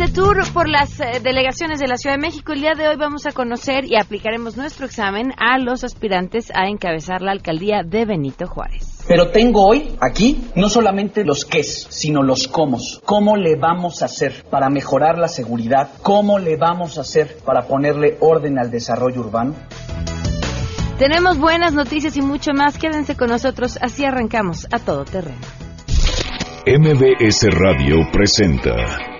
de tour por las eh, delegaciones de la Ciudad de México. El día de hoy vamos a conocer y aplicaremos nuestro examen a los aspirantes a encabezar la alcaldía de Benito Juárez. Pero tengo hoy aquí no solamente los qué, sino los cómo. ¿Cómo le vamos a hacer para mejorar la seguridad? ¿Cómo le vamos a hacer para ponerle orden al desarrollo urbano? Tenemos buenas noticias y mucho más. Quédense con nosotros. Así arrancamos a todo terreno. MBS Radio presenta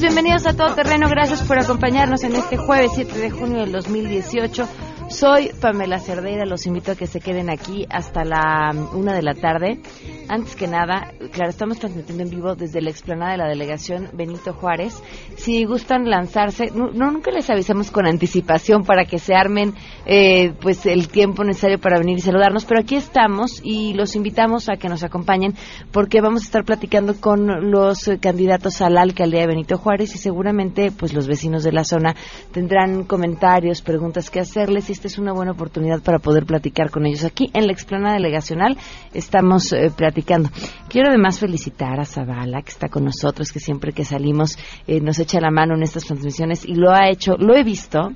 Bienvenidos a Todo Terreno. Gracias por acompañarnos en este jueves 7 de junio del 2018. Soy Pamela Cerdeira, los invito a que se queden aquí hasta la una de la tarde. Antes que nada, claro, estamos transmitiendo en vivo desde la explanada de la delegación Benito Juárez. Si gustan lanzarse, no, nunca les avisamos con anticipación para que se armen eh, pues el tiempo necesario para venir y saludarnos, pero aquí estamos y los invitamos a que nos acompañen porque vamos a estar platicando con los candidatos a la alcaldía de Benito Juárez y seguramente pues los vecinos de la zona tendrán comentarios, preguntas que hacerles esta es una buena oportunidad para poder platicar con ellos. Aquí en la explanada delegacional estamos eh, platicando. Quiero además felicitar a Zavala, que está con nosotros, que siempre que salimos eh, nos echa la mano en estas transmisiones y lo ha hecho, lo he visto.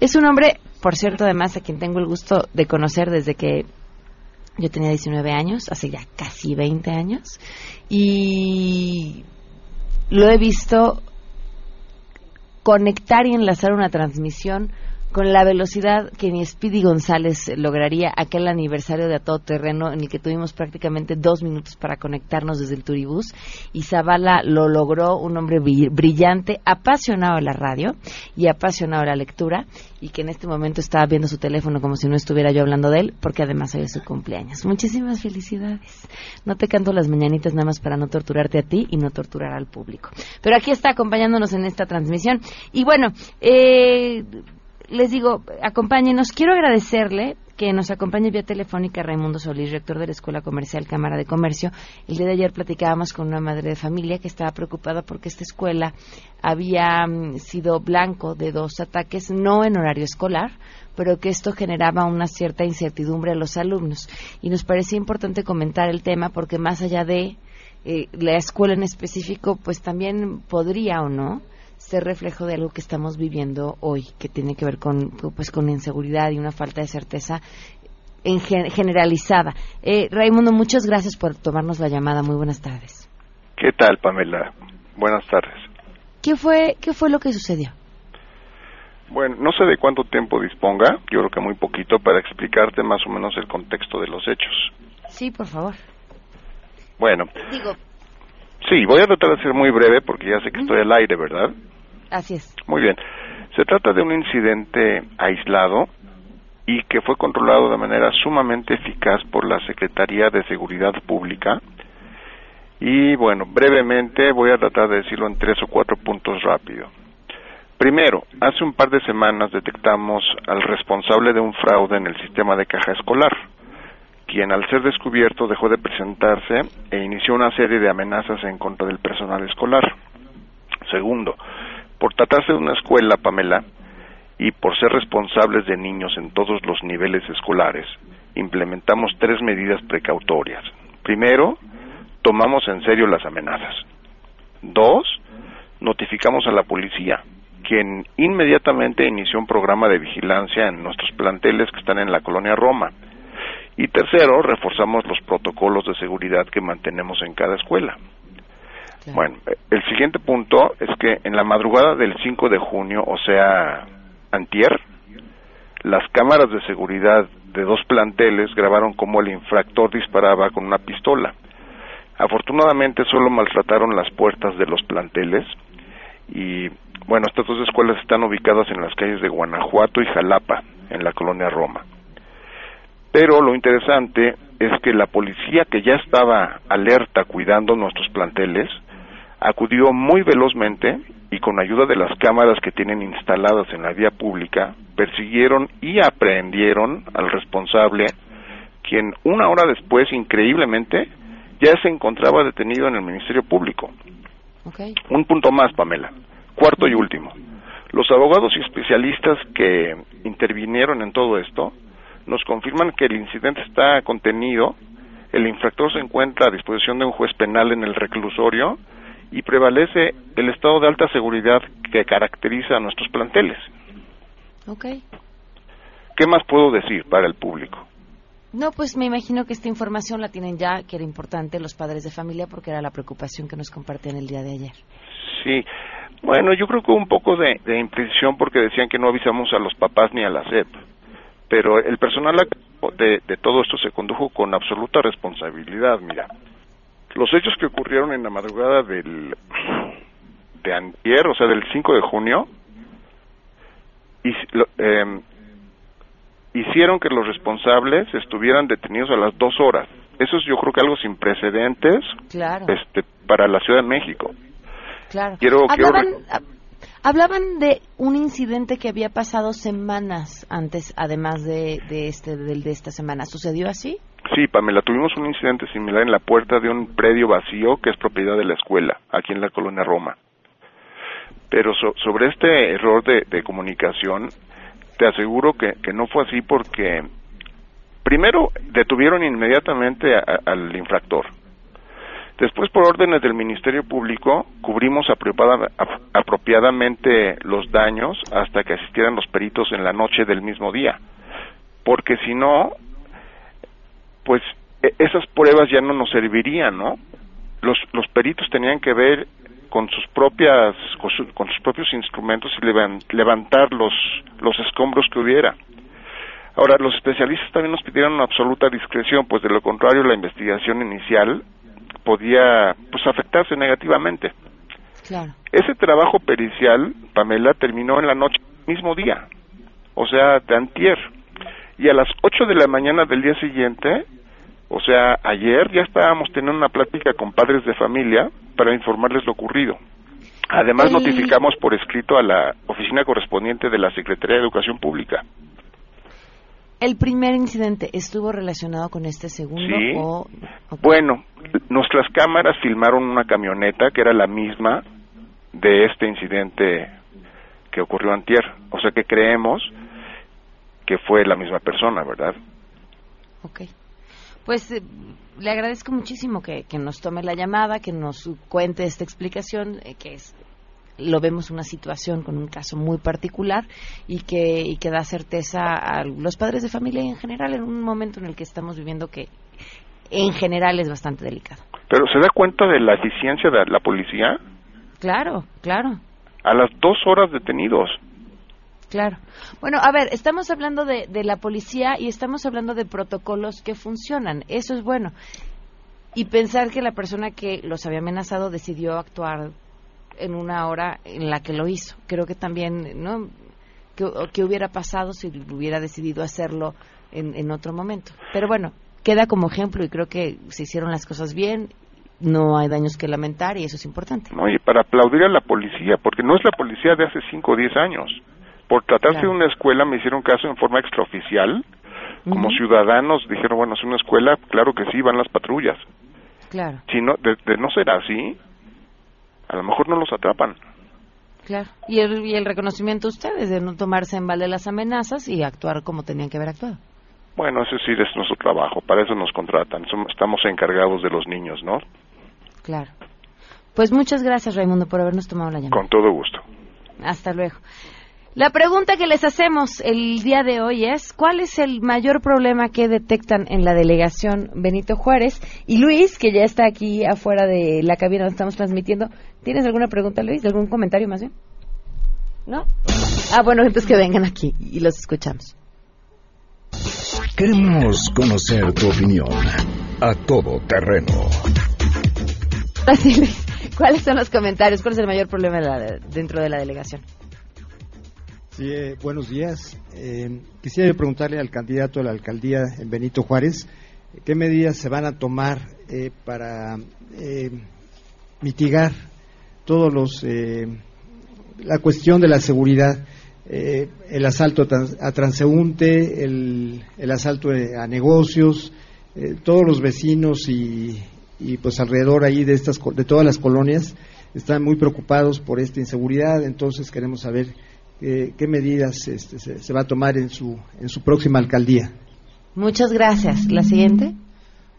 Es un hombre, por cierto, además a quien tengo el gusto de conocer desde que yo tenía 19 años, hace ya casi 20 años, y lo he visto conectar y enlazar una transmisión con la velocidad que ni Speedy González lograría aquel aniversario de A Todo Terreno en el que tuvimos prácticamente dos minutos para conectarnos desde el Turibús y Zavala lo logró, un hombre brillante, apasionado de la radio y apasionado de la lectura y que en este momento estaba viendo su teléfono como si no estuviera yo hablando de él porque además hoy es su cumpleaños. Muchísimas felicidades. No te canto las mañanitas nada más para no torturarte a ti y no torturar al público. Pero aquí está acompañándonos en esta transmisión y bueno, eh les digo, acompáñenos. Quiero agradecerle que nos acompañe vía telefónica Raimundo Solís, rector de la Escuela Comercial Cámara de Comercio. El día de ayer platicábamos con una madre de familia que estaba preocupada porque esta escuela había mm, sido blanco de dos ataques, no en horario escolar, pero que esto generaba una cierta incertidumbre a los alumnos. Y nos parecía importante comentar el tema porque más allá de eh, la escuela en específico, pues también podría o no ser reflejo de algo que estamos viviendo hoy, que tiene que ver con, pues, con inseguridad y una falta de certeza en generalizada. Eh, Raimundo, muchas gracias por tomarnos la llamada. Muy buenas tardes. ¿Qué tal, Pamela? Buenas tardes. ¿Qué fue, qué fue lo que sucedió? Bueno, no sé de cuánto tiempo disponga, yo creo que muy poquito, para explicarte más o menos el contexto de los hechos. Sí, por favor. Bueno. Digo. Sí, voy a tratar de ser muy breve porque ya sé que estoy al aire, ¿verdad? Así es. Muy bien. Se trata de un incidente aislado y que fue controlado de manera sumamente eficaz por la Secretaría de Seguridad Pública. Y bueno, brevemente voy a tratar de decirlo en tres o cuatro puntos rápido. Primero, hace un par de semanas detectamos al responsable de un fraude en el sistema de caja escolar, quien al ser descubierto dejó de presentarse e inició una serie de amenazas en contra del personal escolar. Segundo, por tratarse de una escuela, Pamela, y por ser responsables de niños en todos los niveles escolares, implementamos tres medidas precautorias. Primero, tomamos en serio las amenazas. Dos, notificamos a la policía, quien inmediatamente inició un programa de vigilancia en nuestros planteles que están en la colonia Roma. Y tercero, reforzamos los protocolos de seguridad que mantenemos en cada escuela. Bueno, el siguiente punto es que en la madrugada del 5 de junio, o sea, antier, las cámaras de seguridad de dos planteles grabaron cómo el infractor disparaba con una pistola. Afortunadamente solo maltrataron las puertas de los planteles y bueno, estas dos escuelas están ubicadas en las calles de Guanajuato y Jalapa, en la colonia Roma. Pero lo interesante es que la policía que ya estaba alerta cuidando nuestros planteles, acudió muy velozmente y con ayuda de las cámaras que tienen instaladas en la vía pública, persiguieron y aprehendieron al responsable, quien una hora después, increíblemente, ya se encontraba detenido en el Ministerio Público. Un punto más, Pamela. Cuarto y último. Los abogados y especialistas que intervinieron en todo esto nos confirman que el incidente está contenido, el infractor se encuentra a disposición de un juez penal en el reclusorio y prevalece el estado de alta seguridad que caracteriza a nuestros planteles. Okay. ¿Qué más puedo decir para el público? No, pues me imagino que esta información la tienen ya, que era importante los padres de familia porque era la preocupación que nos compartían el día de ayer. Sí, bueno, yo creo que un poco de, de imprecisión porque decían que no avisamos a los papás ni a la SEP, pero el personal de, de todo esto se condujo con absoluta responsabilidad, mira. Los hechos que ocurrieron en la madrugada del de antier, o sea, del 5 de junio, y, eh, hicieron que los responsables estuvieran detenidos a las dos horas. Eso es yo creo que algo sin precedentes este, para la Ciudad de México. Claro. hablaban, de un incidente que había pasado semanas antes, además de, de, este, de esta semana. ¿Sucedió así? Sí, Pamela, tuvimos un incidente similar en la puerta de un predio vacío que es propiedad de la escuela, aquí en la colonia Roma. Pero sobre este error de, comunicación, te aseguro que, no fue así porque, primero, detuvieron inmediatamente al infractor. Después, por órdenes del Ministerio Público, cubrimos apropiadamente los daños hasta que asistieran los peritos en la noche del mismo día. Porque si no, pues e, esas pruebas ya no nos servirían, ¿no? Los, peritos tenían que ver con sus propias con, sus propios instrumentos y levantar los los escombros que hubiera. Ahora, los especialistas también nos pidieron una absoluta discreción, pues de lo contrario la investigación inicial podía pues afectarse negativamente. Claro. Ese trabajo pericial, Pamela, terminó en la noche mismo día, o sea, de antier. Y a las 8 de la mañana del día siguiente, o sea, ayer ya estábamos teniendo una plática con padres de familia para informarles lo ocurrido. Además, notificamos por escrito a la oficina correspondiente de la Secretaría de Educación Pública. ¿El primer incidente estuvo relacionado con este segundo? Sí. Bueno, nuestras cámaras filmaron una camioneta que era la misma de este incidente que ocurrió antier. O sea que creemos que fue la misma persona, ¿verdad? Ok. Pues eh, le agradezco muchísimo que, nos tome la llamada, que nos cuente esta explicación, eh, que es lo vemos una situación con un caso muy particular y que, y que da certeza a los padres de familia en general en un momento en el que estamos viviendo que en general es bastante delicado. Pero ¿se da cuenta de la eficiencia de la policía? Claro, claro. A las dos horas detenidos. Claro. Bueno, a ver, estamos hablando de, de, la policía y estamos hablando de protocolos que funcionan. Eso es bueno. Y pensar que la persona que los había amenazado decidió actuar en una hora en la que lo hizo. Creo que también, ¿no? ¿Qué, hubiera pasado si hubiera decidido hacerlo en, en otro momento? Pero bueno, queda como ejemplo y creo que se hicieron las cosas bien no hay daños que lamentar y eso es importante. No, y para aplaudir a la policía, porque no es la policía de hace 5 o 10 años por tratarse de una escuela me hicieron caso en forma extraoficial. Como ciudadanos dijeron, bueno, es una escuela, claro que sí, van las patrullas. Claro. Si no, de, no ser así, a lo mejor no los atrapan. Claro. Y el, y el reconocimiento de ustedes de no tomarse en balde las amenazas y actuar como tenían que haber actuado. Bueno, ese sí es nuestro trabajo, para eso nos contratan. estamos encargados de los niños, ¿no? Claro. Pues muchas gracias, Raimundo, por habernos tomado la llamada. Con todo gusto. Hasta luego. La pregunta que les hacemos el día de hoy es, ¿cuál es el mayor problema que detectan en la delegación Benito Juárez? Y Luis, que ya está aquí afuera de la cabina donde estamos transmitiendo, ¿tienes alguna pregunta, Luis? ¿Algún comentario más bien? ¿No? Ah, bueno, entonces que vengan aquí y los escuchamos. Queremos conocer tu opinión a todo terreno. Así, Luis, ¿cuáles son los comentarios? ¿Cuál es el mayor problema dentro de la delegación? Sí, eh, buenos días. Eh, quisiera preguntarle al candidato a la alcaldía, Benito Juárez, qué medidas se van a tomar eh, para mitigar todos los la cuestión de la seguridad, eh, el asalto a transeúnte, el, asalto a negocios, eh, todos los vecinos y, pues alrededor ahí de estas de todas las colonias están muy preocupados por esta inseguridad, entonces queremos saber qué medidas este, se, se, va a tomar en su en su próxima alcaldía. Muchas gracias. La siguiente.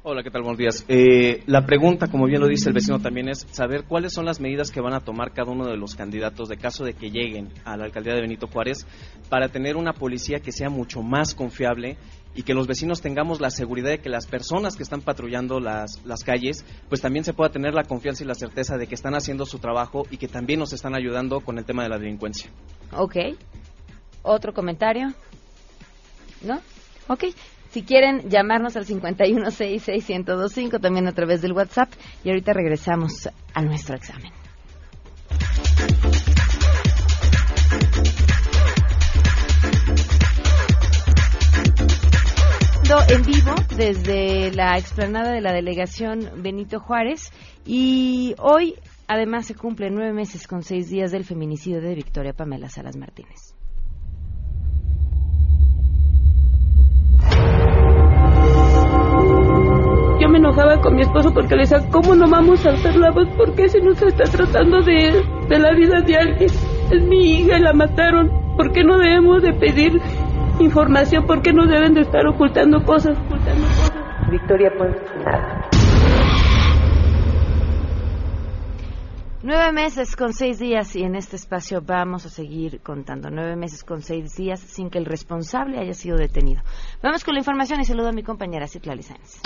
Hola, ¿qué tal? Buenos días. Eh, la pregunta, como bien lo dice el vecino, también es saber cuáles son las medidas que van a tomar cada uno de los candidatos de caso de que lleguen a la alcaldía de Benito Juárez para tener una policía que sea mucho más confiable y que los vecinos tengamos la seguridad de que las personas que están patrullando las, las calles, pues también se pueda tener la confianza y la certeza de que están haciendo su trabajo y que también nos están ayudando con el tema de la delincuencia. Ok. ¿Otro comentario? ¿No? Ok. Si quieren llamarnos al 5166125 también a través del WhatsApp y ahorita regresamos a nuestro examen. En vivo desde la explanada de la delegación Benito Juárez y hoy además se cumplen nueve meses con seis días del feminicidio de Victoria Pamela Salas Martínez. me enojaba con mi esposo porque le decía, ¿cómo no vamos a hacer la voz? ¿Por qué se nos está tratando de, de la vida de alguien? Es mi hija la mataron. ¿Por qué no debemos de pedir información? ¿Por qué no deben de estar ocultando cosas? Ocultando cosas? Victoria pues nada. Nueve meses con seis días y en este espacio vamos a seguir contando. Nueve meses con seis días sin que el responsable haya sido detenido. Vamos con la información y saludo a mi compañera Citlali Sáenz.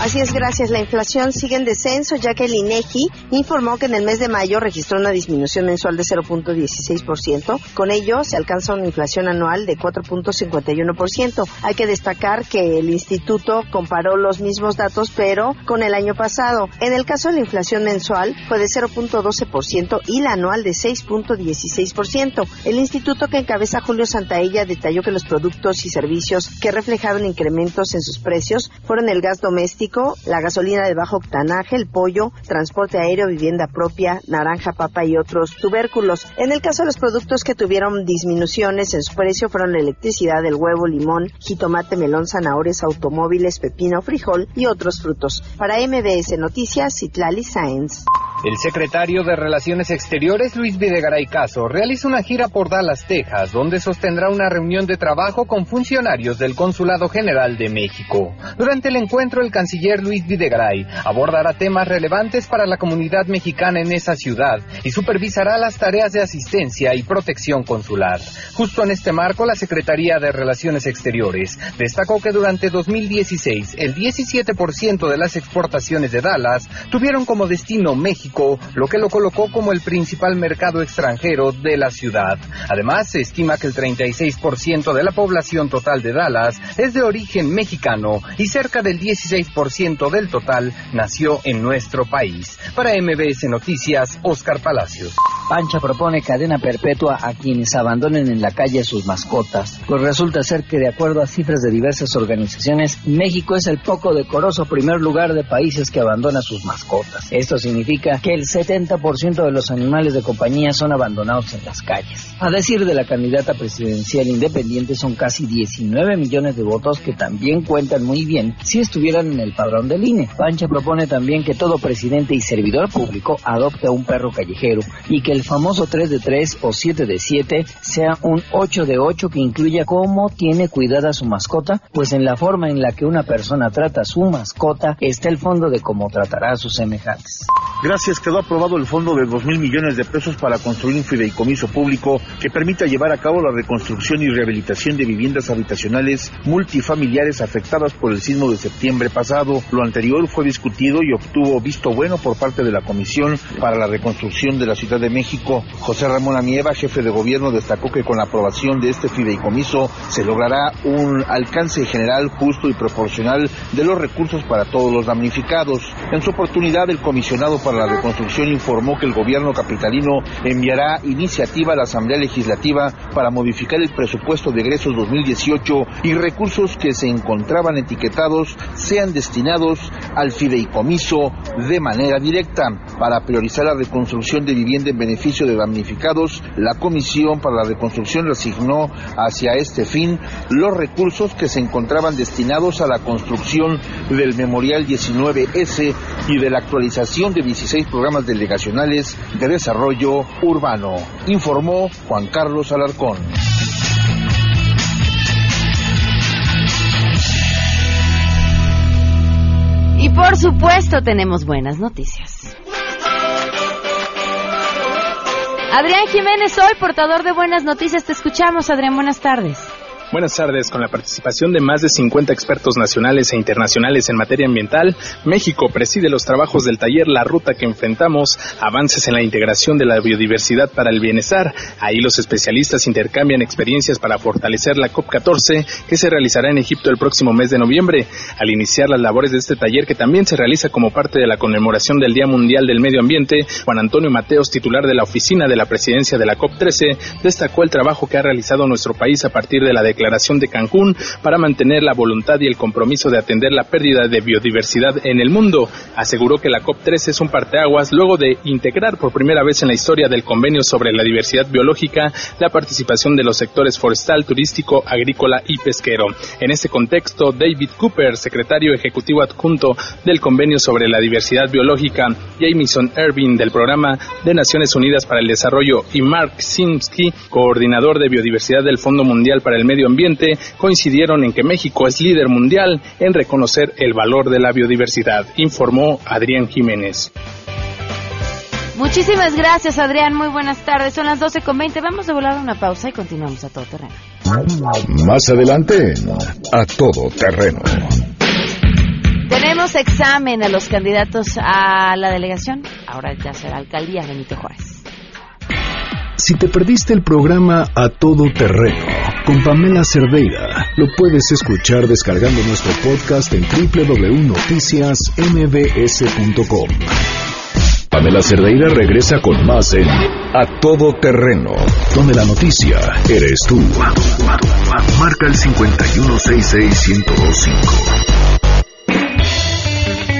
Así es, gracias. La inflación sigue en descenso, ya que el INEGI informó que en el mes de mayo registró una disminución mensual de 0.16%. Con ello, se alcanza una inflación anual de 4.51%. Hay que destacar que el instituto comparó los mismos datos, pero con el año pasado. En el caso de la inflación mensual, fue de 0.12% y la anual de 6.16%. El instituto que encabeza Julio Santaella detalló que los productos y servicios que reflejaron incrementos en sus precios fueron el gas doméstico, la gasolina de bajo octanaje, el pollo, transporte aéreo, vivienda propia, naranja, papa y otros tubérculos. En el caso de los productos que tuvieron disminuciones en su precio fueron la electricidad, el huevo, limón, jitomate, melón, zanahorias, automóviles, pepino, frijol y otros frutos. Para MBS Noticias, Citlali Sáenz. El secretario de Relaciones Exteriores, Luis Videgaray Caso, realiza una gira por Dallas, Texas, donde sostendrá una reunión de trabajo con funcionarios del Consulado General de México. Durante el encuentro, el canciller Luis Videgaray abordará temas relevantes para la comunidad mexicana en esa ciudad y supervisará las tareas de asistencia y protección consular. Justo en este marco, la Secretaría de Relaciones Exteriores destacó que durante 2016 el 17% de las exportaciones de Dallas tuvieron como destino México lo que lo colocó como el principal mercado extranjero de la ciudad. Además, se estima que el 36% de la población total de Dallas es de origen mexicano y cerca del 16% del total nació en nuestro país. Para MBS Noticias, Oscar Palacios. Pancha propone cadena perpetua a quienes abandonen en la calle sus mascotas, pues resulta ser que de acuerdo a cifras de diversas organizaciones, México es el poco decoroso primer lugar de países que abandona sus mascotas. Esto significa que el 70% de los animales de compañía son abandonados en las calles. A decir de la candidata presidencial independiente, son casi 19 millones de votos que también cuentan muy bien si estuvieran en el padrón del INE. Pancha propone también que todo presidente y servidor público adopte a un perro callejero y que el famoso 3 de 3 o 7 de 7 sea un 8 de 8 que incluya cómo tiene cuidada su mascota, pues en la forma en la que una persona trata a su mascota está el fondo de cómo tratará a sus semejantes. Gracias, quedó aprobado el fondo de 2 mil millones de pesos para construir un fideicomiso público que permita llevar a cabo la reconstrucción y rehabilitación de viviendas habitacionales multifamiliares afectadas por el sismo de septiembre pasado. Lo anterior fue discutido y obtuvo visto bueno por parte de la Comisión para la Reconstrucción de la Ciudad de México. José Ramón Amieva, jefe de gobierno, destacó que con la aprobación de este fideicomiso se logrará un alcance general, justo y proporcional de los recursos para todos los damnificados. En su oportunidad, el comisionado para la Reconstrucción informó que el gobierno capitalino enviará iniciativa a la Asamblea Legislativa para modificar el presupuesto de egresos 2018 y recursos que se encontraban etiquetados sean destinados al fideicomiso de manera directa. Para priorizar la reconstrucción de vivienda en beneficio de damnificados, la Comisión para la Reconstrucción asignó hacia este fin los recursos que se encontraban destinados a la construcción del Memorial 19S y de la actualización de 16 programas delegacionales de desarrollo urbano, informó Juan Carlos Alarcón. Y por supuesto tenemos buenas noticias. Adrián Jiménez, hoy portador de buenas noticias. Te escuchamos, Adrián. Buenas tardes. Buenas tardes. Con la participación de más de 50 expertos nacionales e internacionales en materia ambiental, México preside los trabajos del taller La Ruta que enfrentamos, avances en la integración de la biodiversidad para el bienestar. Ahí los especialistas intercambian experiencias para fortalecer la COP14 que se realizará en Egipto el próximo mes de noviembre. Al iniciar las labores de este taller que también se realiza como parte de la conmemoración del Día Mundial del Medio Ambiente, Juan Antonio Mateos, titular de la oficina de la presidencia de la COP13, destacó el trabajo que ha realizado nuestro país a partir de la declaración Declaración de Cancún para mantener la voluntad y el compromiso de atender la pérdida de biodiversidad en el mundo. Aseguró que la COP3 es un parteaguas luego de integrar por primera vez en la historia del convenio sobre la diversidad biológica la participación de los sectores forestal, turístico, agrícola y pesquero. En este contexto, David Cooper, secretario ejecutivo adjunto del convenio sobre la diversidad biológica, Jamison Irving del programa de Naciones Unidas para el Desarrollo y Mark Simsky, coordinador de biodiversidad del Fondo Mundial para el Medio Ambiente coincidieron en que México es líder mundial en reconocer el valor de la biodiversidad, informó Adrián Jiménez. Muchísimas gracias, Adrián. Muy buenas tardes. Son las 12.20. Vamos a volar una pausa y continuamos a todo terreno. Más adelante, a todo terreno. Tenemos examen a los candidatos a la delegación. Ahora ya será alcaldía Benito Juárez. Si te perdiste el programa A Todo Terreno con Pamela Cerdeira, lo puedes escuchar descargando nuestro podcast en www.noticiasmbs.com. Pamela Cerdeira regresa con más en A Todo Terreno, donde la noticia eres tú. Marca el 5166125.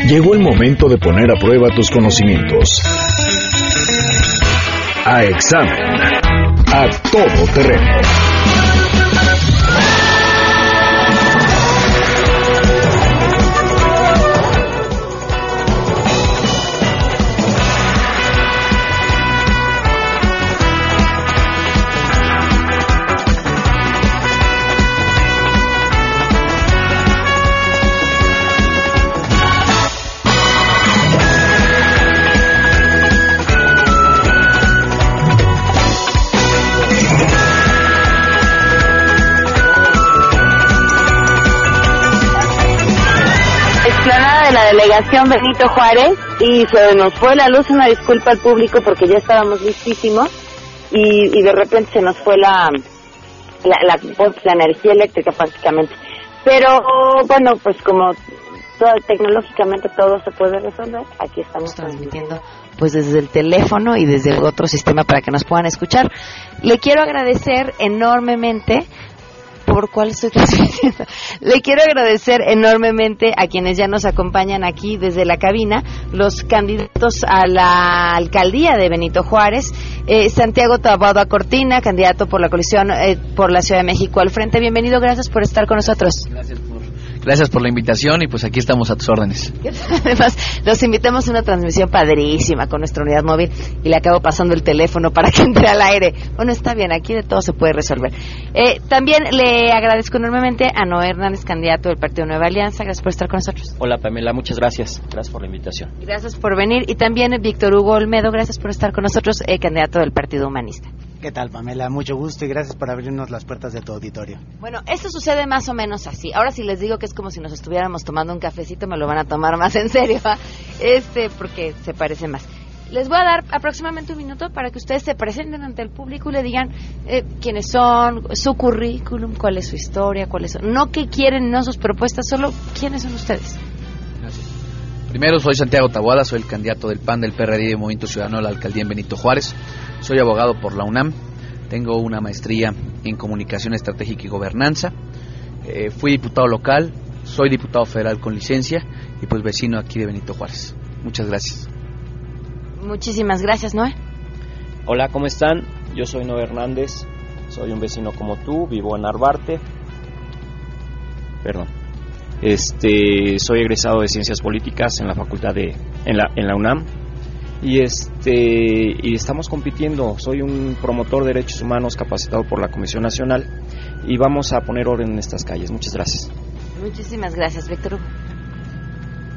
Llegó el momento de poner a prueba tus conocimientos a examen. A todo terreno. La delegación Benito Juárez y se nos fue la luz, una disculpa al público porque ya estábamos listísimos y, y de repente se nos fue la, la, la, energía eléctrica prácticamente. Pero bueno, pues como todo, tecnológicamente todo se puede resolver, aquí estamos transmitiendo pues desde el teléfono y desde otro sistema para que nos puedan escuchar. Le quiero agradecer enormemente por cuál estoy transmitiendo. Le quiero agradecer enormemente a quienes ya nos acompañan aquí desde la cabina, los candidatos a la alcaldía de Benito Juárez, eh, Santiago Tabada Cortina, candidato por la coalición eh, por la Ciudad de México al frente. Bienvenido, gracias por estar con nosotros. Gracias Gracias por la invitación y pues aquí estamos a tus órdenes. Además, los invitamos a una transmisión padrísima con nuestra unidad móvil y le acabo pasando el teléfono para que entre al aire. Bueno, está bien, aquí de todo se puede resolver. Eh, también le agradezco enormemente a Noé Hernández, candidato del Partido Nueva Alianza. Gracias por estar con nosotros. Hola Pamela, muchas gracias. Gracias por la invitación. Gracias por venir. Y también Víctor Hugo Olmedo, gracias por estar con nosotros, eh, candidato del Partido Humanista. ¿Qué tal, Pamela? Mucho gusto y gracias por abrirnos las puertas de tu auditorio. Bueno, esto sucede más o menos así. Ahora si les digo que es como si nos estuviéramos tomando un cafecito, me lo van a tomar más en serio, este, porque se parece más. Les voy a dar aproximadamente un minuto para que ustedes se presenten ante el público y le digan eh, quiénes son, su currículum, cuál es su historia, cuáles son. No qué quieren, no sus propuestas, solo quiénes son ustedes. Primero, soy Santiago Taboada, soy el candidato del PAN del PRD de Movimiento Ciudadano a la alcaldía en Benito Juárez. Soy abogado por la UNAM, tengo una maestría en comunicación estratégica y gobernanza. Eh, fui diputado local, soy diputado federal con licencia y pues vecino aquí de Benito Juárez. Muchas gracias. Muchísimas gracias, Noé. Hola, ¿cómo están? Yo soy Noé Hernández, soy un vecino como tú, vivo en Arbarte. Perdón. Este, soy egresado de Ciencias Políticas en la Facultad de en la, en la UNAM y este y estamos compitiendo. Soy un promotor de derechos humanos capacitado por la Comisión Nacional y vamos a poner orden en estas calles. Muchas gracias. Muchísimas gracias, Víctor.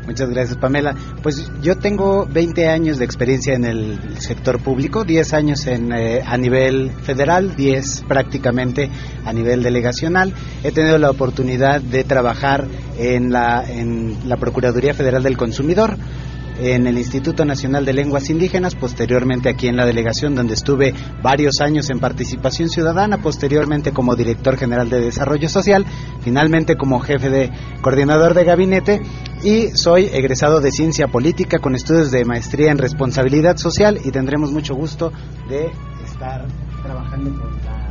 Muchas gracias, Pamela. Pues yo tengo 20 años de experiencia en el sector público, 10 años en, eh, a nivel federal, 10 prácticamente a nivel delegacional. He tenido la oportunidad de trabajar en la, en la Procuraduría Federal del Consumidor en el Instituto Nacional de Lenguas Indígenas, posteriormente aquí en la delegación donde estuve varios años en participación ciudadana, posteriormente como director general de desarrollo social, finalmente como jefe de coordinador de gabinete y soy egresado de ciencia política con estudios de maestría en responsabilidad social y tendremos mucho gusto de estar trabajando con la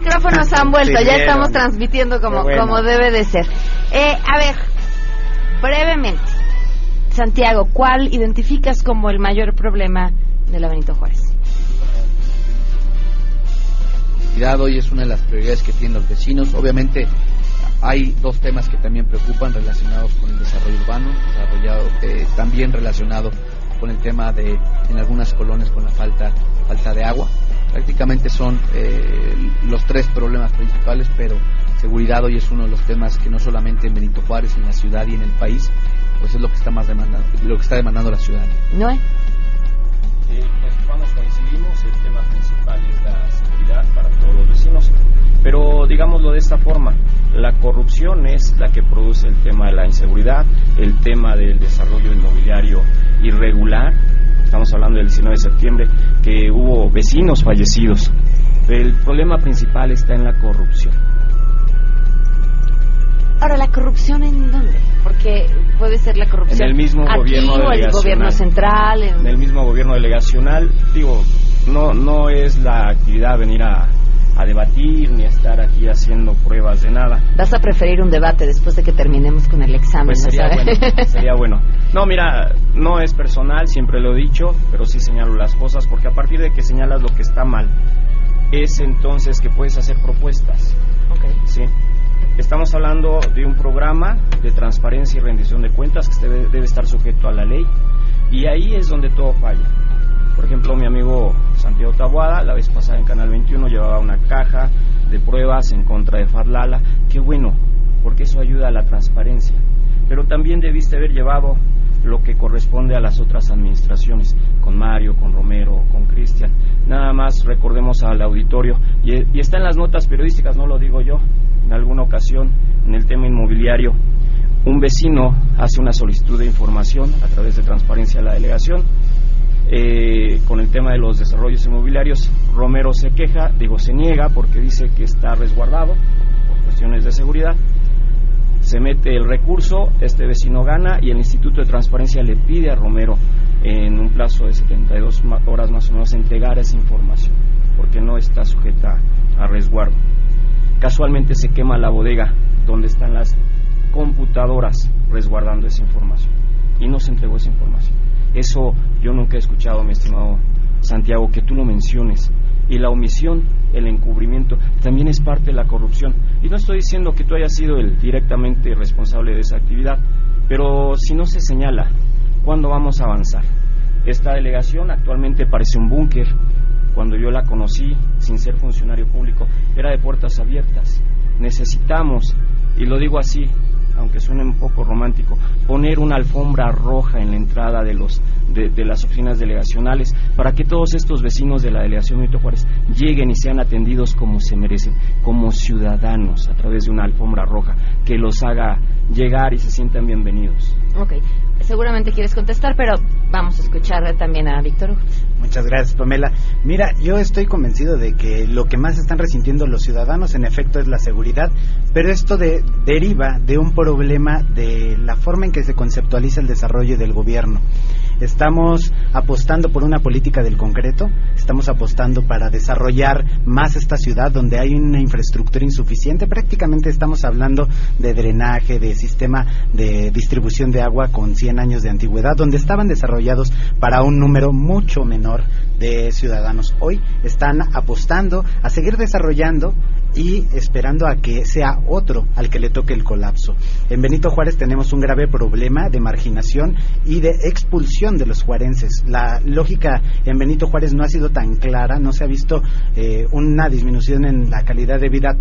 micrófonos han vuelto, ya estamos transmitiendo como, bueno. como debe de ser. Eh, a ver, brevemente, Santiago, ¿cuál identificas como el mayor problema de la Benito Juárez? Cuidado y es una de las prioridades que tienen los vecinos. Obviamente hay dos temas que también preocupan relacionados con el desarrollo urbano, desarrollado eh, también relacionado con el tema de en algunas colonias con la falta falta de agua. Prácticamente son eh, los tres problemas principales, pero seguridad hoy es uno de los temas que no solamente en Benito Juárez, en la ciudad y en el país, pues es lo que está más demandando, lo que está demandando la ciudadanía. ¿No? Eh, pues vamos, coincidimos, el tema principal es la seguridad para todos los vecinos, pero digámoslo de esta forma, la corrupción es la que produce el tema de la inseguridad, el tema del desarrollo inmobiliario irregular, estamos hablando del 19 de septiembre, que hubo vecinos fallecidos, el problema principal está en la corrupción. Ahora, ¿la corrupción en dónde? Porque puede ser la corrupción En el mismo aquí gobierno o el delegacional. gobierno central. en- en el mismo gobierno delegacional. Digo, no, no es la actividad venir a, a debatir ni a estar aquí haciendo pruebas de nada. Vas a preferir un debate después de que terminemos con el examen. Pues ¿no sería bueno, sería bueno. No, mira, no es personal, siempre lo he dicho, pero sí señalo las cosas, porque a partir de que señalas lo que está mal, es entonces que puedes hacer propuestas. ¿sí? Estamos hablando de un programa de transparencia y rendición de cuentas que debe, debe estar sujeto a la ley, y ahí es donde todo falla. Por ejemplo, mi amigo Santiago Tabuada, la vez pasada en Canal 21, llevaba una caja de pruebas en contra de Fadlala. Qué bueno, porque eso ayuda a la transparencia. Pero también debiste haber llevado lo que corresponde a las otras administraciones, con Mario, con Romero, con Cristian. Nada más recordemos al auditorio, y, y está en las notas periodísticas, no lo digo yo, en alguna ocasión, en el tema inmobiliario, un vecino hace una solicitud de información a través de transparencia a la delegación eh, con el tema de los desarrollos inmobiliarios. Romero se queja, digo se niega porque dice que está resguardado por cuestiones de seguridad. Se mete el recurso, este vecino gana y el Instituto de Transparencia le pide a Romero en un plazo de 72 ma- horas más o menos entregar esa información porque no está sujeta a resguardo. Casualmente se quema la bodega donde están las computadoras resguardando esa información y no se entregó esa información. Eso yo nunca he escuchado, mi estimado Santiago, que tú lo menciones. Y la omisión, el encubrimiento, también es parte de la corrupción. Y no estoy diciendo que tú hayas sido el directamente responsable de esa actividad, pero si no se señala, ¿cuándo vamos a avanzar? Esta delegación actualmente parece un búnker. Cuando yo la conocí, sin ser funcionario público, era de puertas abiertas. Necesitamos, y lo digo así, aunque suene un poco romántico, poner una alfombra roja en la entrada de, los, de, de las oficinas delegacionales para que todos estos vecinos de la delegación Benito Juárez lleguen y sean atendidos como se merecen, como ciudadanos, a través de una alfombra roja que los haga llegar y se sientan bienvenidos. Ok. seguramente quieres contestar, pero vamos a escuchar también a Víctor Hugo. Muchas gracias, Pamela. Mira, yo estoy convencido de que lo que más están resintiendo los ciudadanos, en efecto, es la seguridad, pero esto de- deriva de un problema de la forma en que se conceptualiza el desarrollo del gobierno. Estamos apostando por una política del concreto, estamos apostando para desarrollar más esta ciudad donde hay una infraestructura insuficiente. Prácticamente estamos hablando de drenaje, de sistema de distribución de agua con 100 años de antigüedad, donde estaban desarrollados para un número mucho menor de ciudadanos. Hoy están apostando a seguir desarrollando y esperando a que sea otro al que le toque el colapso. En Benito Juárez tenemos un grave problema de marginación y de expulsión de los juarenses. La lógica en Benito Juárez no ha sido tan clara, no se ha visto eh, una disminución en la calidad de vida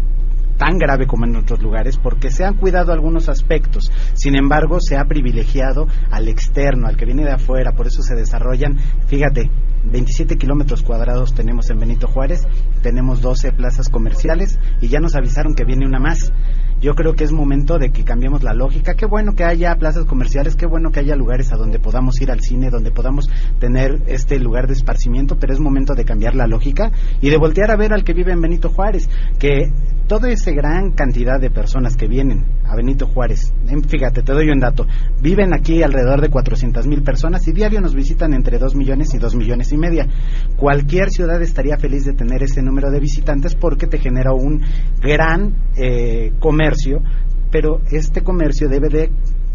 tan grave como en otros lugares porque se han cuidado algunos aspectos. Sin embargo, se ha privilegiado al externo, al que viene de afuera, por eso se desarrollan, fíjate, 27 kilómetros cuadrados tenemos en Benito Juárez, tenemos 12 plazas comerciales y ya nos avisaron que viene una más. Yo creo que es momento de que cambiemos la lógica. Qué bueno que haya plazas comerciales, qué bueno que haya lugares a donde podamos ir al cine, donde podamos tener este lugar de esparcimiento, pero es momento de cambiar la lógica y de voltear a ver al que vive en Benito Juárez, que toda esa gran cantidad de personas que vienen a Benito Juárez, fíjate, te doy un dato, viven aquí alrededor de 400 mil personas y diario nos visitan entre 2 millones y 2 millones y media. Cualquier ciudad estaría feliz de tener ese número de visitantes porque te genera un gran eh, comercio, pero este comercio debe de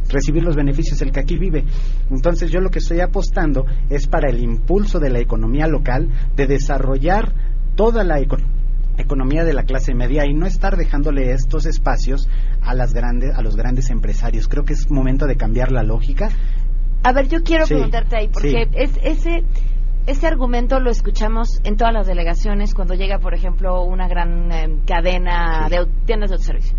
recibir los beneficios del que aquí vive. Entonces yo lo que estoy apostando es para el impulso de la economía local, de desarrollar toda la economía economía de la clase media y no estar dejándole estos espacios a las grandes a los grandes empresarios. Creo que es momento de cambiar la lógica. A ver, yo quiero Sí, preguntarte ahí, porque sí. es, ese, ese argumento lo escuchamos en todas las delegaciones cuando llega, por ejemplo, una gran eh, cadena de tiendas de autoservicio.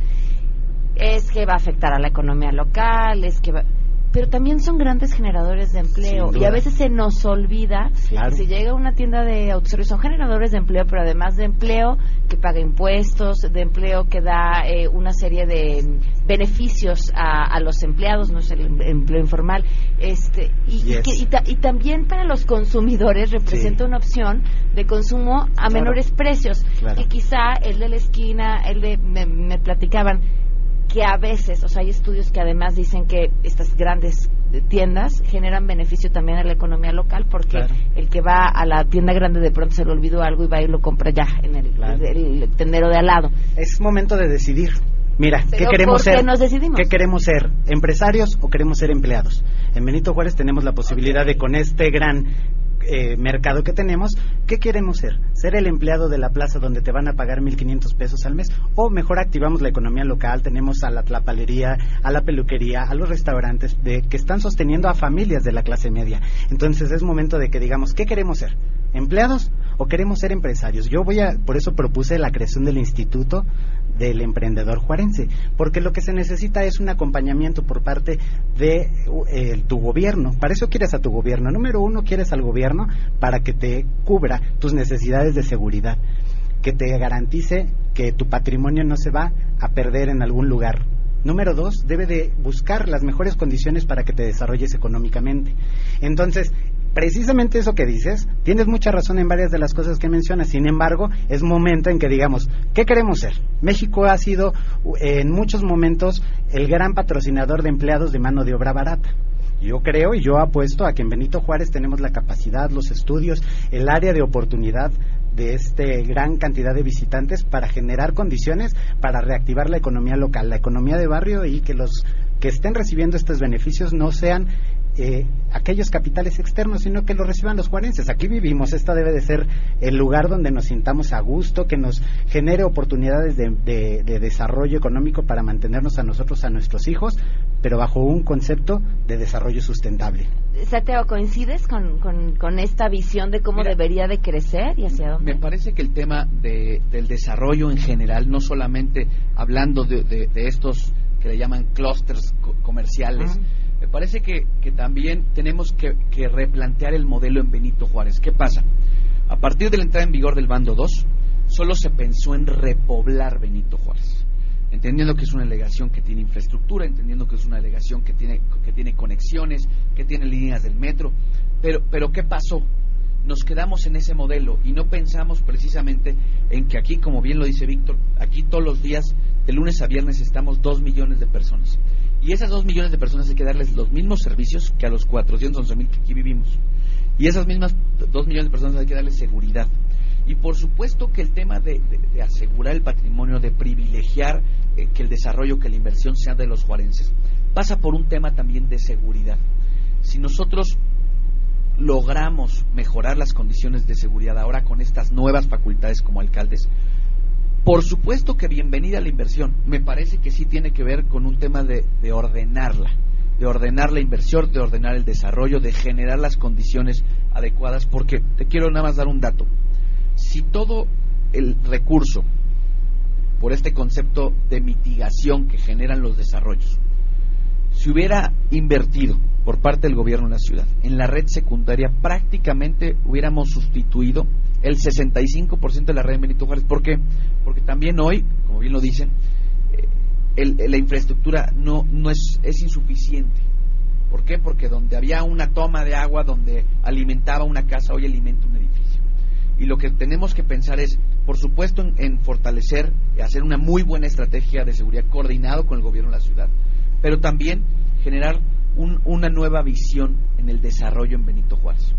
Es que va a afectar a la economía local, es que va... Pero también son grandes generadores de empleo y a veces se nos olvida Claro. que si llega una tienda de autoservicio son generadores de empleo, pero además de empleo que paga impuestos, de empleo que da eh, una serie de beneficios a, a los empleados, no es el em- empleo informal, este y, y que- y ta- y también para los consumidores representa una opción de consumo a Claro. menores precios, Claro. que quizá el de la esquina, el de me, me platicaban que a veces, o sea, hay estudios que además dicen que estas grandes tiendas generan beneficio también a la economía local porque Claro. el que va a la tienda grande de pronto se le olvidó algo y va y lo compra ya en el, el tendero de al lado. Es momento de decidir. Mira, ¿qué Pero queremos ¿por qué ser? nos decidimos? ¿Qué queremos ser? ¿Empresarios o queremos ser empleados? En Benito Juárez tenemos la posibilidad de con este gran eh, mercado que tenemos, ¿qué queremos ser? ¿Ser el empleado de la plaza donde te van a pagar 1.500 pesos al mes? ¿O mejor activamos la economía local? Tenemos a la tlapalería, a la peluquería, a los restaurantes de, que están sosteniendo a familias de la clase media. Entonces es momento de que digamos, ¿qué queremos ser? ¿Empleados o queremos ser empresarios? Yo voy a, por eso propuse la creación del Instituto del Emprendedor Juarense, porque lo que se necesita es un acompañamiento por parte de eh, tu gobierno. Para eso quieres a tu gobierno. Número uno, quieres al gobierno para que te cubra tus necesidades de seguridad, que te garantice que tu patrimonio no se va a perder en algún lugar. Número dos, debe de buscar las mejores condiciones para que te desarrolles económicamente. Entonces, precisamente eso que dices, tienes mucha razón en varias de las cosas que mencionas. Sin embargo, es momento en que digamos, ¿qué queremos ser? México ha sido eh, en muchos momentos el gran patrocinador de empleados de mano de obra barata. Yo creo y yo apuesto a que en Benito Juárez tenemos la capacidad, los estudios, el área de oportunidad de este gran cantidad de visitantes para generar condiciones para reactivar la economía local, la economía de barrio y que los que estén recibiendo estos beneficios no sean eh, aquellos capitales externos, sino que los reciban los juarenses. Aquí vivimos, esta debe de ser el lugar donde nos sintamos a gusto, que nos genere oportunidades de, de- de desarrollo económico para mantenernos a nosotros, a nuestros hijos, pero bajo un concepto de desarrollo sustentable. Santiago, ¿coincides con, con, con esta visión de cómo debería de crecer y hacia dónde? Me parece que el tema de- del desarrollo en general, no solamente hablando de, de- de estos que le llaman clusters co- comerciales, me parece que, que también tenemos que, que replantear el modelo en Benito Juárez. ¿Qué pasa? A partir de la entrada en vigor del bando 2, solo se pensó en repoblar Benito Juárez. entendiendo que es una delegación que tiene infraestructura, entendiendo que es una delegación que tiene, que tiene conexiones, que tiene líneas del metro. Pero, pero ¿qué pasó? Nos quedamos en ese modelo y no pensamos precisamente en que aquí, como bien lo dice Víctor, aquí todos los días, de lunes a viernes, estamos dos millones de personas. Y esas dos millones de personas hay que darles los mismos servicios que a los 411 mil que aquí vivimos. Y esas mismas dos millones de personas hay que darles seguridad. Y por supuesto que el tema de, asegurar el patrimonio, de privilegiar eh, que el desarrollo, que la inversión sea de los juarenses, pasa por un tema también de seguridad. Si nosotros logramos mejorar las condiciones de seguridad ahora con estas nuevas facultades como alcaldes, por supuesto que bienvenida la inversión. Me parece que sí tiene que ver con un tema de, de ordenarla, de ordenar la inversión, de ordenar el desarrollo, de generar las condiciones adecuadas, porque te quiero nada más dar un dato si todo el recurso por este concepto de mitigación que generan los desarrollos se hubiera invertido por parte del gobierno de la ciudad en la red secundaria, prácticamente hubiéramos sustituido el 65% de la red de Benito Juárez. ¿Por qué? Porque también hoy, como bien lo dicen, eh, la infraestructura no, no es, es insuficiente. ¿Por qué? Porque donde había una toma de agua, donde alimentaba una casa, hoy alimenta un edificio y lo que tenemos que pensar es, por supuesto, en, fortalecer y hacer una muy buena estrategia de seguridad coordinado con el gobierno de la ciudad, pero también generar una nueva visión en el desarrollo en Benito Juárez.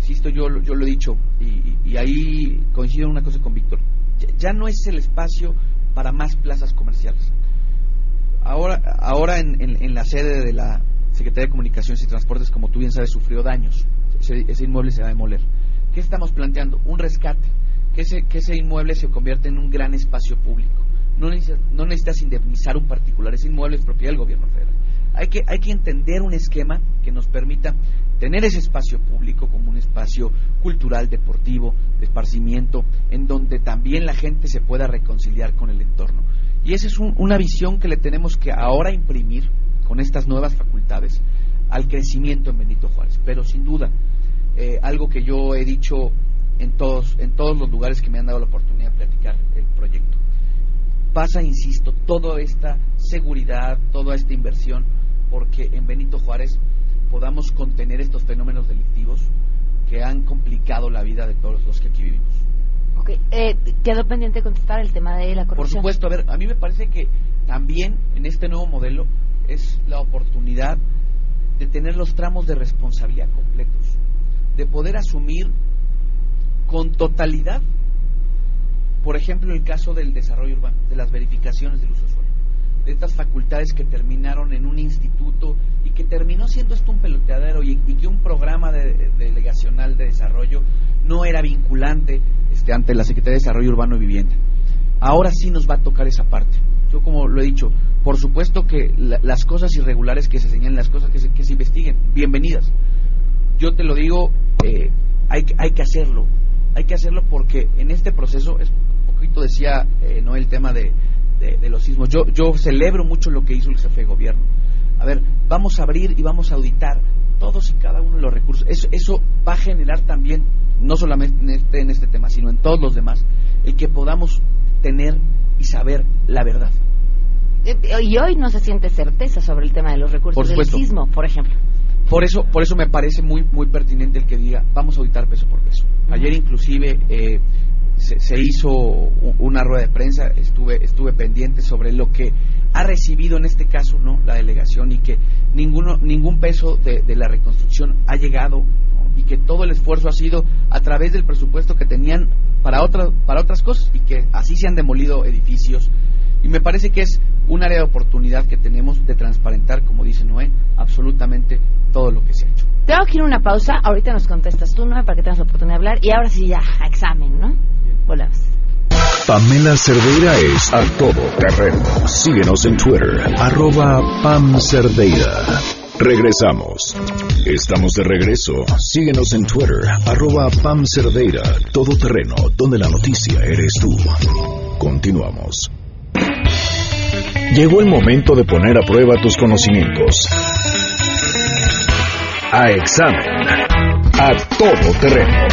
Insisto, yo, yo lo he dicho y, ahí coincido en una cosa con Víctor. Ya, no es el espacio para más plazas comerciales. Ahora, ahora en, la sede de la Secretaría de Comunicaciones y Transportes, como tú bien sabes, sufrió daños. Ese, ese inmueble se va a demoler. ¿Qué estamos planteando? Un rescate, que ese, que ese inmueble se convierta en un gran espacio público. No necesitas, no necesitas indemnizar un particular, ese inmueble es propiedad del gobierno federal. Hay que, hay que entender un esquema que nos permita tener ese espacio público como un espacio cultural, deportivo, de esparcimiento, en donde también la gente se pueda reconciliar con el entorno. Y esa es una visión que le tenemos que ahora imprimir con estas nuevas facultades al crecimiento en Benito Juárez. Pero sin duda, eh, algo que yo he dicho en todos, en todos los lugares que me han dado la oportunidad de platicar el proyecto. Pasa, insisto, toda esta seguridad, toda esta inversión, porque en Benito Juárez podamos contener estos fenómenos delictivos que han complicado la vida de todos los que aquí vivimos. Ok, eh, quedó pendiente contestar el tema de la corrupción. Por supuesto, a ver, a mí me parece que también en este nuevo modelo es la oportunidad de tener los tramos de responsabilidad completos de poder asumir con totalidad, por ejemplo, el caso del desarrollo urbano, de las verificaciones del uso suelo, de estas facultades que terminaron en un instituto y que terminó siendo esto un peloteadero y, que un programa de, delegacional de desarrollo no era vinculante este, ante la Secretaría de Desarrollo Urbano y Vivienda. Ahora sí nos va a tocar esa parte. Yo, como lo he dicho, por supuesto que las cosas irregulares que se señalen, las cosas que se, que se investiguen, bienvenidas yo te lo digo, eh, hay, hay que hacerlo. Hay que hacerlo porque en este proceso, es, un poquito decía eh, no el tema de, los sismos, yo, yo celebro mucho lo que hizo el jefe de gobierno. A ver, vamos a abrir y vamos a auditar todos y cada uno de los recursos. Eso, eso va a generar también, no solamente en este, en este tema, sino en todos los demás, el que podamos tener y saber la verdad. Eh, y hoy no se siente certeza sobre el tema de los recursos del sismo, por ejemplo. Por eso, por eso me parece muy, muy pertinente el que diga, vamos a auditar peso por peso. Ayer inclusive eh, se, hizo una rueda de prensa, estuve, estuve pendiente sobre lo que ha recibido en este caso no la delegación y que ninguno, ningún peso de, la reconstrucción ha llegado y que todo el esfuerzo ha sido a través del presupuesto que tenían para, otras para otras cosas y que así se han demolido edificios. Y me parece que es un área de oportunidad que tenemos de transparentar, como dice Noé, absolutamente todo lo que se ha hecho. Tengo que ir a una pausa, ahorita nos contestas tú, Noé, para que tengas la oportunidad de hablar, y ahora sí ya, a examen, ¿no? Volvemos. Pamela Cerdeira es a todo terreno. Síguenos en Twitter, arroba Pam Cerdeira. Regresamos. Estamos de regreso. Síguenos en Twitter, arroba Pam Cerdeira, todo terreno, donde la noticia eres tú. Continuamos. Llegó el momento de poner a prueba tus conocimientos. A examen. A todo terreno.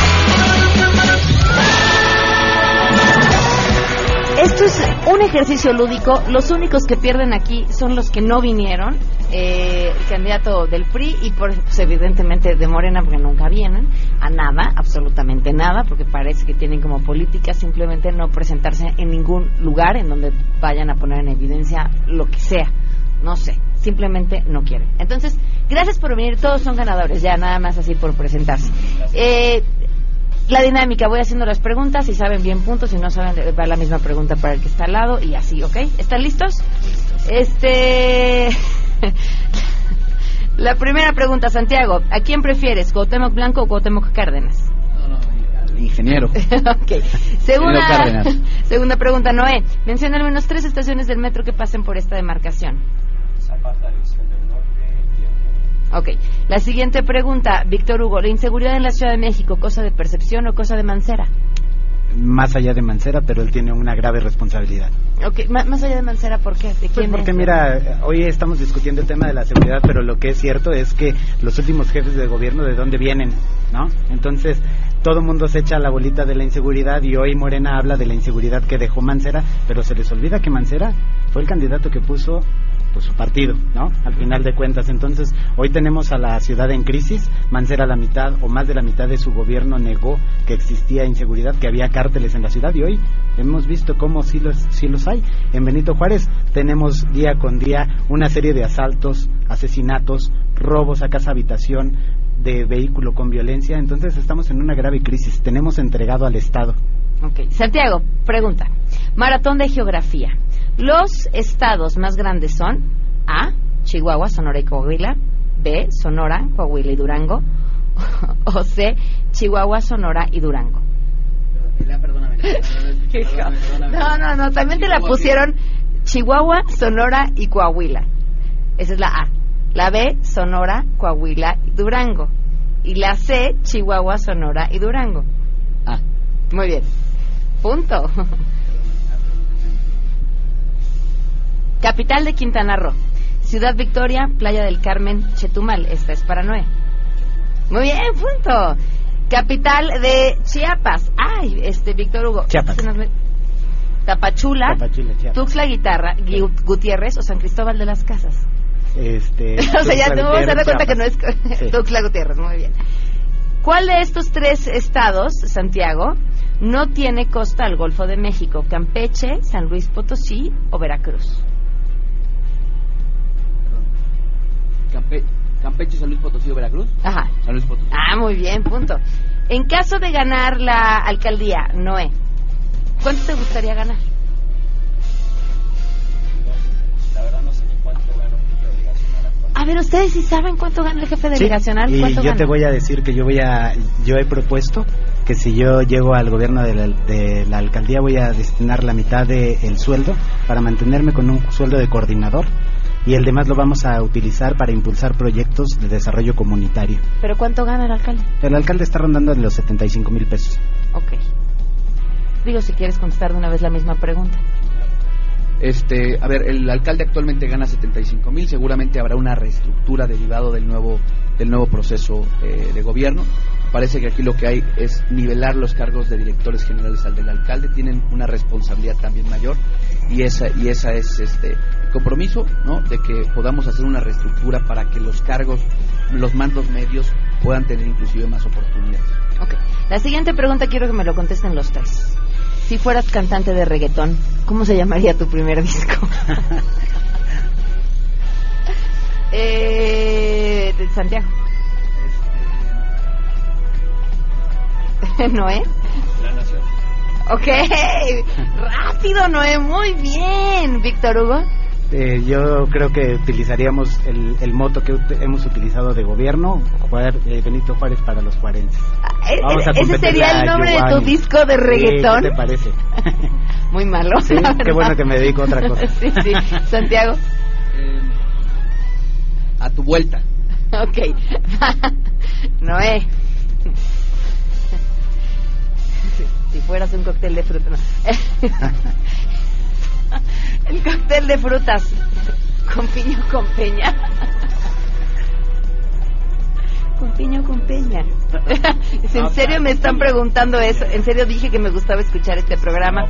Esto es un ejercicio lúdico. Los únicos que pierden aquí son los que no vinieron. Eh, el candidato del PRI y, por, pues, evidentemente, de Morena, porque nunca vienen a nada, absolutamente nada, porque parece que tienen como política simplemente no presentarse en ningún lugar en donde vayan a poner en evidencia lo que sea. No sé, simplemente no quieren. Entonces, gracias por venir. Todos son ganadores, ya nada más así por presentarse. Eh, la dinámica, voy haciendo las preguntas, si saben bien puntos, si no saben, va la misma pregunta para el que está al lado y así, ¿ok? ¿Están listos? Este... la primera pregunta, Santiago, ¿a quién prefieres, Cuauhtémoc Blanco o Cuauhtémoc Cárdenas? Ingeniero. ok. Segunda, segunda pregunta, Noé. Menciona al menos tres estaciones del metro que pasen por esta demarcación. Zapata, División del Norte Ok. La siguiente pregunta, Víctor Hugo. ¿La inseguridad en la Ciudad de México, cosa de percepción o cosa de Mancera? Más allá de Mancera, pero él tiene una grave responsabilidad. Ok, má- más allá de Mancera, ¿por qué? ¿De Pues porque es? mira, hoy estamos discutiendo el tema de la seguridad, pero lo que es cierto es que los últimos jefes de gobierno de dónde vienen, ¿no? Entonces, todo el mundo se echa la bolita de la inseguridad y hoy Morena habla de la inseguridad que dejó Mancera, pero se les olvida que Mancera fue el candidato que puso su partido, ¿no? Al final de cuentas. Entonces, hoy tenemos a la ciudad en crisis. Mancera, la mitad o más de la mitad de su gobierno negó que existía inseguridad, que había cárteles en la ciudad y hoy hemos visto cómo sí los, sí los hay. En Benito Juárez tenemos día con día una serie de asaltos, asesinatos, robos a casa habitación de vehículo con violencia. Entonces, estamos en una grave crisis. Tenemos entregado al Estado. Ok. Santiago, pregunta. Maratón de geografía. Los estados más grandes son A. Chihuahua, Sonora y Coahuila. B. Sonora, Coahuila y Durango. O C. Chihuahua, Sonora y Durango. No, no, no. También te la pusieron Chihuahua, Sonora y Coahuila. Esa es la A. La B, Sonora, Coahuila y Durango. Y la C, Chihuahua, Sonora y Durango. Ah. Muy bien. Punto. Capital de Quintana Roo. Ciudad Victoria, Playa del Carmen, Chetumal. Esta es para Noé. Muy bien, punto. Capital de Chiapas. Ay, este, Víctor Hugo. Chiapas. Tapachula, Tapachula, Chiapas. Tuxtla Guitarra, Gui- Gutiérrez o San Cristóbal de las Casas. Este, o sea, ya te vamos a dar cuenta que no es Sí. Tuxtla Gutiérrez, muy bien. ¿Cuál de estos tres estados, Santiago, no tiene costa al Golfo de México? ¿Campeche, San Luis Potosí o Veracruz? Campe- Campeche, San Luis Potosí o Veracruz. Ajá. San Luis Potosí. Ah, muy bien, punto. En caso de ganar la alcaldía, Noé, ¿cuánto te gustaría ganar? La verdad no sé ni cuánto gano yo delegacional A ver, ¿ustedes sí saben cuánto gana el jefe Sí, delegacional? y ¿Cuánto yo gana? te voy a decir que yo voy a, yo he propuesto que si yo llego al gobierno de la, de la alcaldía voy a destinar la mitad del sueldo para mantenerme con un sueldo de coordinador y el demás lo vamos a utilizar para impulsar proyectos de desarrollo comunitario. ¿Pero cuánto gana el alcalde? El alcalde está rondando en los 75 mil pesos. Ok. Digo, si quieres contestar de una vez la misma pregunta. Este, a ver, el alcalde actualmente gana 75 mil, seguramente habrá una reestructura derivado del nuevo del nuevo proceso eh, de gobierno. Parece que aquí lo que hay es nivelar los cargos de directores generales al del alcalde, tienen una responsabilidad también mayor y esa y esa es este el compromiso, ¿no? De que podamos hacer una reestructura para que los cargos, los mandos medios puedan tener inclusive más oportunidades. Ok. La siguiente pregunta quiero que me lo contesten los tres. Si fueras cantante de reggaetón, ¿cómo se llamaría tu primer disco? eh, de Santiago. Noé. La nación. Ok. Rápido, Noé. Muy bien. Víctor Hugo. Eh, yo creo que utilizaríamos el, el moto que ut- hemos utilizado de gobierno, Juar- eh, Benito Juárez para los juarenses. Eh, Vamos a ese sería el nombre de tu disco de Sí, reggaetón. ¿Qué te parece? Muy malo. Sí, la qué bueno que me dedico a otra cosa. sí, sí. Santiago. A tu vuelta. Ok. Noé. Si fueras un cóctel de frutas. no. El cóctel de frutas. Con piña o con peña. con piña o con peña? ¿En serio me están preguntando eso? ¿En serio dije que me gustaba escuchar este programa?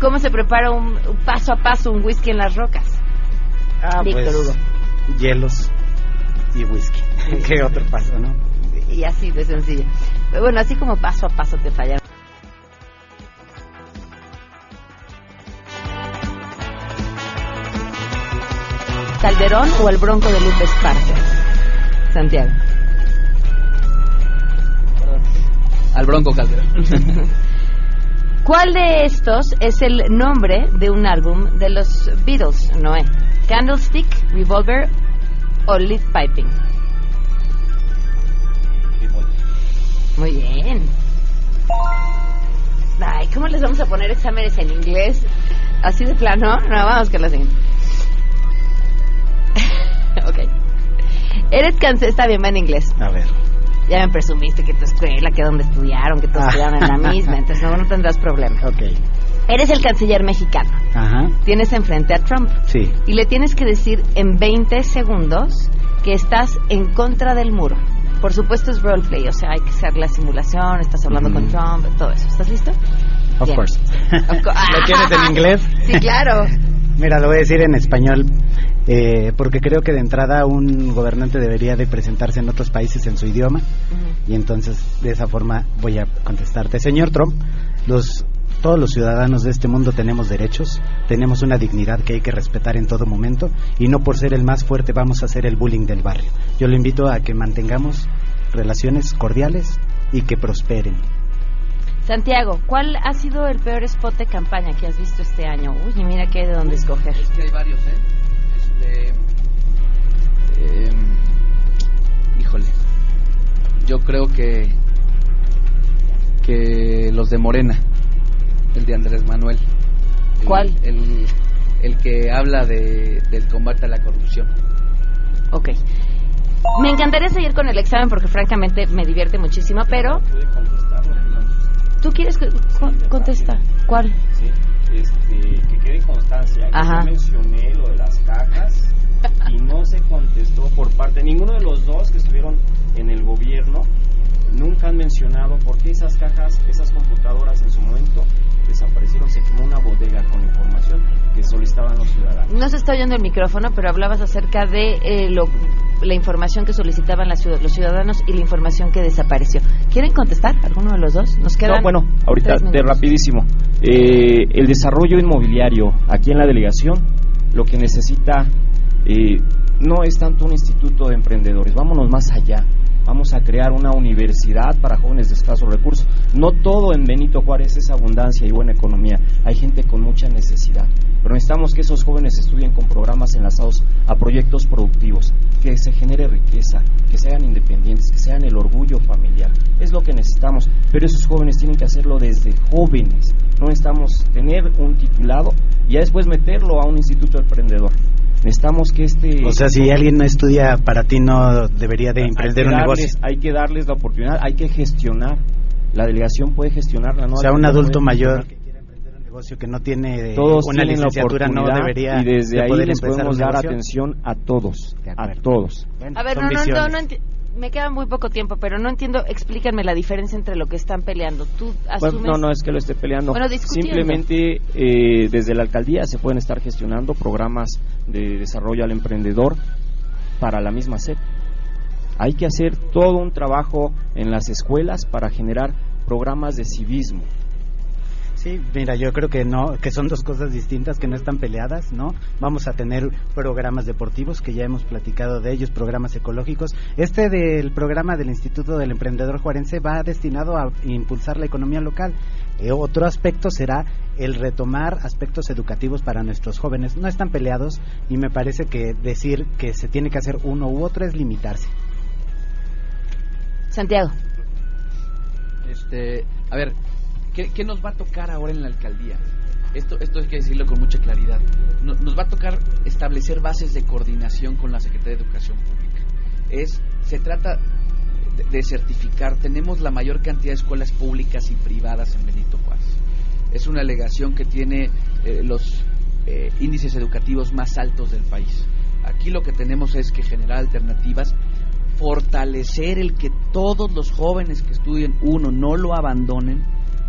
¿Cómo se prepara un, un paso a paso un whisky en las rocas? Ah, Víctor pues, Hugo. hielos y whisky. ¿Qué otro paso, no? Y así de sencillo. Pero bueno, así como paso a paso te fallaron. Calderón o el Bronco de Lupe Esparza? Santiago. Al Bronco Calderón. ¿Cuál de estos es el nombre de un álbum de los Beatles, Noé? ¿Candlestick, Revolver o Lead Piping? Muy bien. Ay, ¿cómo les vamos a poner exámenes en inglés? ¿Así de plano? No, vamos con la siguiente. Eres cansado, está bien, va en inglés. A ver. Ya me presumiste que tu escuela, que donde estudiaron, que todos Ah. estudiaron en la misma, entonces no, no tendrás problema. Ok. Eres el canciller mexicano. Ajá. Tienes enfrente a Trump. Sí. Y le tienes que decir en 20 segundos que estás en contra del muro. Por supuesto es roleplay, o sea, hay que hacer la simulación, estás hablando con Trump, todo eso. ¿Estás listo? Of Bien. course. Of co- ¿Lo quieres en inglés? Sí, claro. Mira, lo voy a decir en español, eh, porque creo que de entrada un gobernante debería de presentarse en otros países en su idioma, y entonces de esa forma voy a contestarte. Señor Trump, los, todos los ciudadanos de este mundo tenemos derechos, tenemos una dignidad que hay que respetar en todo momento, y no por ser el más fuerte vamos a hacer el bullying del barrio. Yo lo invito a que mantengamos relaciones cordiales y que prosperen. Santiago, ¿cuál ha sido el peor spot de campaña que has visto este año? Uy, y mira que hay de dónde escoger. Es que hay varios, ¿eh? Este, em, híjole, yo creo que que los de Morena, el de Andrés Manuel. El- ¿Cuál? El, el que habla de, del combate a la corrupción. Ok. Me encantaría seguir con el examen porque francamente me divierte muchísimo, pero ¿tú quieres que con- contesta? ¿Cuál? Sí, este, que quede constancia. que Ajá. Yo mencioné lo de las cajas y no se contestó por parte. Ninguno de los dos que estuvieron en el gobierno nunca han mencionado por qué esas cajas, esas computadoras en su momento desaparecieron. Se quemó una bodega con información que solicitaban los ciudadanos. No se está oyendo el micrófono, pero hablabas acerca de eh, lo- la información que solicitaban las ciudad- los ciudadanos y la información que desapareció. ¿Quieren contestar alguno de los dos? Nos quedan No, bueno, ahorita de rapidísimo. Eh, el desarrollo inmobiliario aquí en la delegación lo que necesita eh, no es tanto un instituto de emprendedores, vámonos más allá. Vamos a crear una universidad para jóvenes de escasos recursos. No todo en Benito Juárez es abundancia y buena economía. Hay gente con mucha necesidad. Pero necesitamos que esos jóvenes estudien con programas enlazados a proyectos productivos, que se genere riqueza, que sean independientes, que sean el orgullo familiar. Es lo que necesitamos. Pero esos jóvenes tienen que hacerlo desde jóvenes. No necesitamos tener un titulado y ya después meterlo a un instituto emprendedor. Necesitamos que este... O sea, si alguien no estudia, para ti no debería de emprender un darles- negocio. Hay que darles la oportunidad, hay que gestionar. La delegación puede gestionarla, ¿no? O sea, un adulto mayor que quiera emprender un negocio que no tiene Todos una licenciatura no debería y desde de ahí poder les podemos dar atención a todos, a todos. A ver, no, no, no, no me queda muy poco tiempo, pero no entiendo, explícanme la diferencia entre lo que están peleando. Tú Bueno, asumes... no, no es que lo esté peleando. Bueno. Simplemente eh, desde la alcaldía se pueden estar gestionando programas de desarrollo al emprendedor para la misma SEP. Hay que hacer todo un trabajo en las escuelas para generar programas de civismo. Sí, mira, yo creo que no, que son dos cosas distintas, que no están peleadas, ¿no? Vamos a tener programas deportivos, que ya hemos platicado de ellos, programas ecológicos. Este del programa del Instituto del Emprendedor Juarense va destinado a impulsar la economía local. Eh, otro aspecto será el retomar aspectos educativos para nuestros jóvenes. No están peleados y me parece que decir que se tiene que hacer uno u otro es limitarse. Santiago. Este, a ver, ¿qué, nos va a tocar ahora en la alcaldía? Esto, esto hay que decirlo con mucha claridad. No- nos va a tocar establecer bases de coordinación con la Secretaría de Educación Pública. Es, se trata de, de certificar. Tenemos la mayor cantidad de escuelas públicas y privadas en Benito Juárez. Es una alegación que tiene eh, los eh, índices educativos más altos del país. Aquí lo que tenemos es que generar alternativas fortalecer el que todos los jóvenes que estudien, uno, no lo abandonen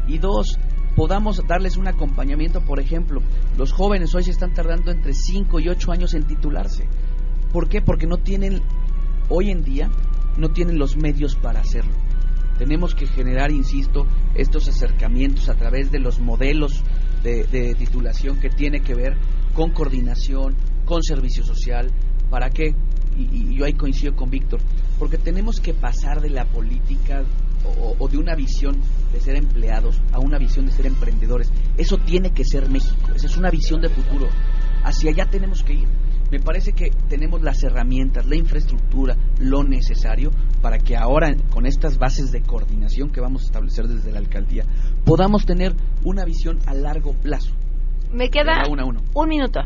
y dos, podamos darles un acompañamiento. Por ejemplo, los jóvenes hoy se están tardando entre 5 y 8 años en titularse. ¿Por qué? Porque no tienen, hoy en día, no tienen los medios para hacerlo. Tenemos que generar, insisto, estos acercamientos a través de los modelos de, titulación que tiene que ver con coordinación, con servicio social. ¿Para qué? Y, yo ahí coincido con Víctor, porque tenemos que pasar de la política o, de una visión de ser empleados a una visión de ser emprendedores. Eso tiene que ser México, esa es una visión de futuro. Hacia allá tenemos que ir. Me parece que tenemos las herramientas, la infraestructura, lo necesario para que ahora, con estas bases de coordinación que vamos a establecer desde la alcaldía, podamos tener una visión a largo plazo. Me queda un minuto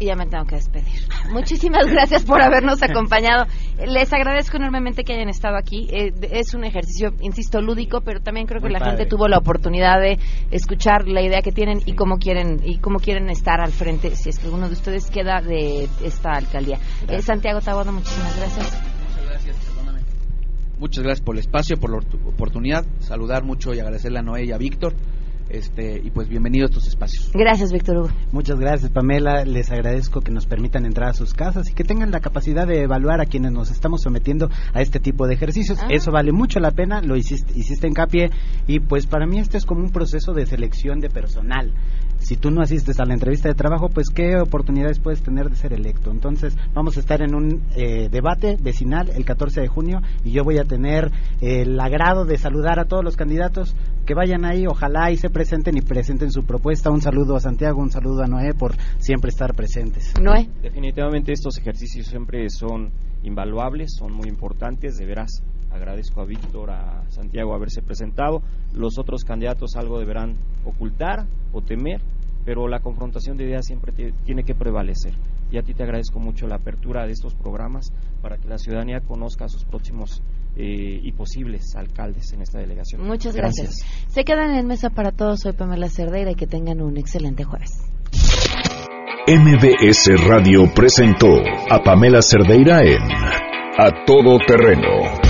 y ya me tengo que despedir. Muchísimas gracias por habernos acompañado. Les agradezco enormemente que hayan estado aquí. Eh, es un ejercicio, insisto, lúdico, pero también creo que la gente tuvo la oportunidad de escuchar la idea que tienen y cómo quieren y cómo quieren estar al frente si es que alguno de ustedes queda de esta alcaldía. Eh, Santiago Tabono, muchísimas gracias. Muchas gracias, Muchas gracias por el espacio, por la oportunidad. Saludar mucho y agradecerle a Noé y a Víctor este, y pues bienvenido a estos espacios. Gracias, Víctor Hugo. Muchas gracias, Pamela. Les agradezco que nos permitan entrar a sus casas y que tengan la capacidad de evaluar a quienes nos estamos sometiendo a este tipo de ejercicios. Ah. Eso vale mucho la pena, lo hiciste, hiciste hincapié y pues para mí este es como un proceso de selección de personal si tú no asistes a la entrevista de trabajo, pues qué oportunidades puedes tener de ser electo. Entonces, vamos a estar en un eh, debate vecinal el 14 de junio y yo voy a tener el agrado de saludar a todos los candidatos que vayan ahí, ojalá y se presenten y presenten su propuesta. Un saludo a Santiago, un saludo a Noé por siempre estar presentes. Noé. Definitivamente estos ejercicios siempre son invaluables, son muy importantes, de veras agradezco a Víctor, a Santiago haberse presentado. Los otros candidatos algo deberán ocultar o temer, pero la confrontación de ideas siempre tiene que prevalecer. Y a ti te agradezco mucho la apertura de estos programas para que la ciudadanía conozca a sus próximos eh, y posibles alcaldes en esta delegación. Muchas gracias. Se quedan en mesa para todos. Soy Pamela Cerdeira y que tengan un excelente jueves. MBS Radio presentó a Pamela Cerdeira en A Todo Terreno